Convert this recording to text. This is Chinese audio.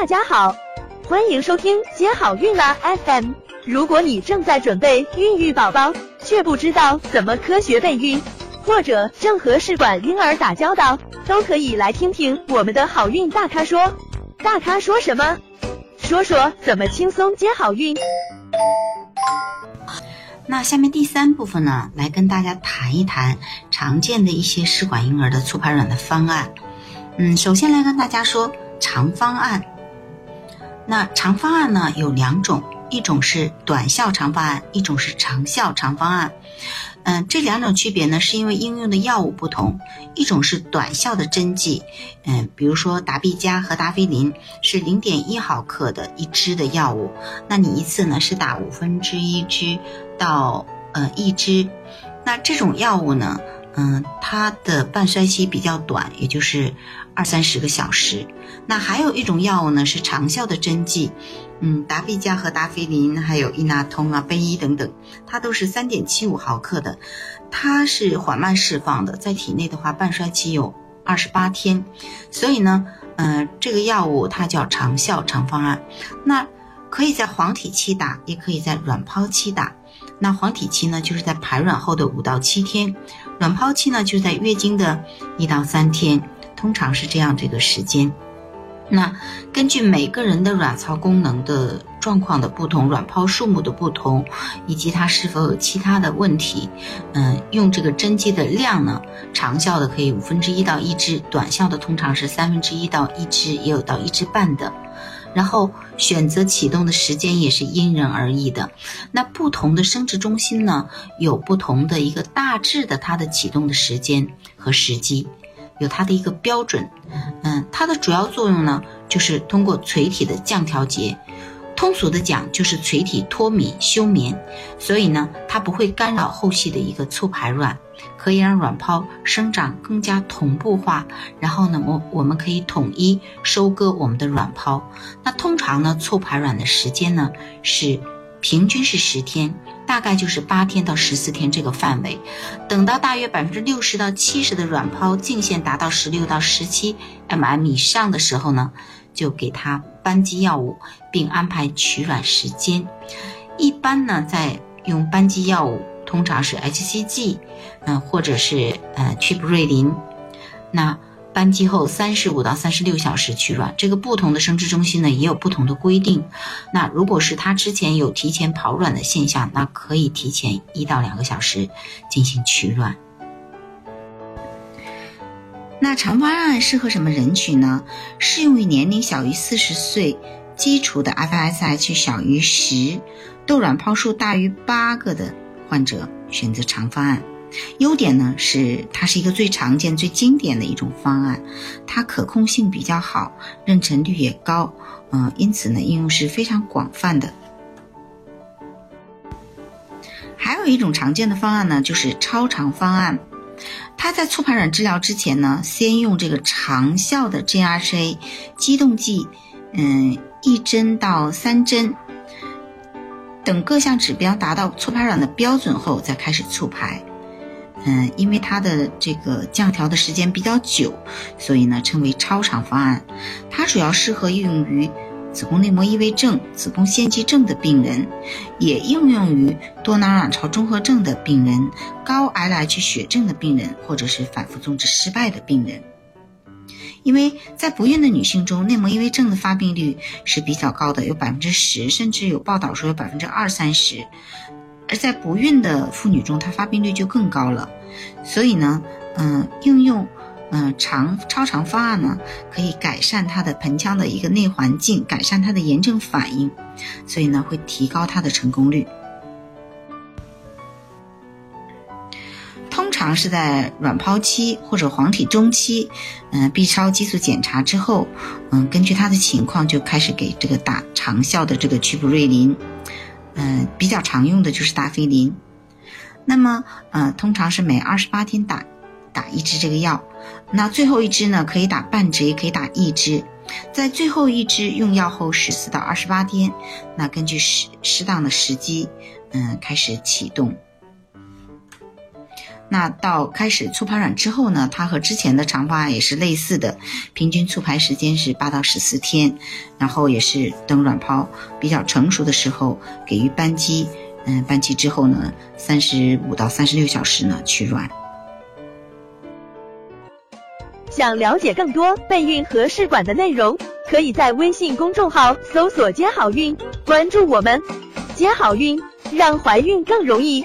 大家好，欢迎收听接好运啦 FM。如果你正在准备孕育宝宝，却不知道怎么科学备孕，或者正和试管婴儿打交道，都可以来听听我们的好运大咖说。大咖说什么？说说怎么轻松接好运。那下面第三部分呢，来跟大家谈一谈常见的一些试管婴儿的促排卵的方案。嗯，首先来跟大家说长方案。那长方案呢有两种，一种是短效长方案，一种是长效长方案。嗯，这两种区别呢，是因为应用的药物不同。一种是短效的针剂，嗯，比如说达必佳和达菲林是零点一毫克的一支的药物，那你一次呢是打五分之一支到呃一支，那这种药物呢，嗯，它的半衰期比较短，也就是二三十个小时。那还有一种药物呢是长效的针剂。嗯，达必佳和达菲林，还有伊纳通啊、贝依等等，它都是三点七五毫克的，它是缓慢释放的，在体内的话，半衰期有二十八天，所以呢，嗯，这个药物它叫长效长方案，那可以在黄体期打，也可以在卵泡期打。那黄体期呢，就是在排卵后的五到七天，卵泡期呢，就在月经的一到三天，通常是这样这个时间。那根据每个人的卵巢功能的状况的不同，卵泡数目的不同，以及它是否有其他的问题，嗯，用这个针剂的量呢，长效的可以五分之一到一支，短效的通常是三分之一到一支，也有到一支半的。然后选择启动的时间也是因人而异的。那不同的生殖中心呢，有不同的一个大致的它的启动的时间和时机。有它的一个标准，嗯，它的主要作用呢，就是通过垂体的降调节，通俗的讲就是垂体脱敏休眠，所以呢，它不会干扰后续的一个促排卵，可以让卵泡生长更加同步化，然后呢，我我们可以统一收割我们的卵泡。那通常呢，促排卵的时间呢是平均是十天。大概就是八天到十四天这个范围，等到大约百分之六十到七十的卵泡净线达到十六到十七 mm 以上的时候呢，就给它扳机药物，并安排取卵时间。一般呢，在用扳机药物，通常是 hCG，嗯，或者是呃曲布瑞林，那。扳机后三十五到三十六小时取卵，这个不同的生殖中心呢也有不同的规定。那如果是他之前有提前跑卵的现象，那可以提前一到两个小时进行取卵。那长方案适合什么人群呢？适用于年龄小于四十岁、基础的 FSH 小于十、窦卵泡数大于八个的患者选择长方案。优点呢是它是一个最常见、最经典的一种方案，它可控性比较好，妊娠率也高，嗯，因此呢应用是非常广泛的。还有一种常见的方案呢，就是超长方案，它在促排卵治疗之前呢，先用这个长效的 GRCA 激动剂，嗯，一针到三针，等各项指标达到促排卵的标准后，再开始促排。嗯，因为它的这个降调的时间比较久，所以呢称为超长方案。它主要适合应用于子宫内膜异位症、子宫腺肌症的病人，也应用于多囊卵巢综合症的病人、高 LH 血症的病人，或者是反复种植失败的病人。因为在不孕的女性中，内膜异位症的发病率是比较高的，有百分之十，甚至有报道说有百分之二三十。而在不孕的妇女中，它发病率就更高了。所以呢，嗯，应用嗯长超长方案呢，可以改善它的盆腔的一个内环境，改善它的炎症反应，所以呢，会提高它的成功率。通常是在卵泡期或者黄体中期，嗯，B 超激素检查之后，嗯，根据它的情况就开始给这个打长效的这个曲布瑞林。嗯，比较常用的就是达菲林，那么，呃，通常是每二十八天打打一支这个药，那最后一支呢，可以打半支，也可以打一支，在最后一支用药后十四到二十八天，那根据适适当的时机，嗯，开始启动。那到开始促排卵之后呢，它和之前的长方案也是类似的，平均促排时间是八到十四天，然后也是等卵泡比较成熟的时候给予扳机，嗯，扳机之后呢，三十五到三十六小时呢取卵。想了解更多备孕和试管的内容，可以在微信公众号搜索“接好运”，关注我们，接好运，让怀孕更容易。